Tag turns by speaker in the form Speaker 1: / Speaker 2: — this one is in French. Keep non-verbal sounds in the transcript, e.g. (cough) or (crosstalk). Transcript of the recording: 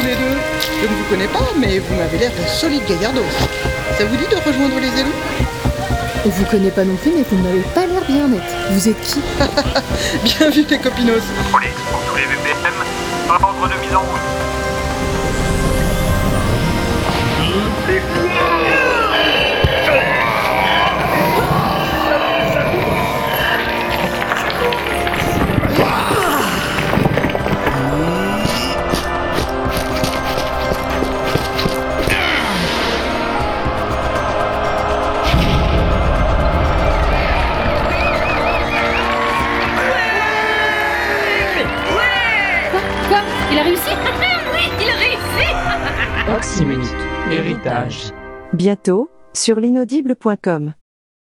Speaker 1: Je ne vous connais pas, mais vous m'avez l'air d'un solide gaillardos. Ça vous dit de rejoindre les élus?
Speaker 2: On vous connaît pas non plus, mais vous n'avez pas l'air bien net. Vous êtes qui? (laughs)
Speaker 1: Bien vu les copinos.
Speaker 3: Police pour tous les VPM, ordre de mise en route.
Speaker 4: Quoi Il a réussi (laughs) Oui, il a réussi
Speaker 5: Oxymute, héritage.
Speaker 6: Bientôt, sur l'inaudible.com.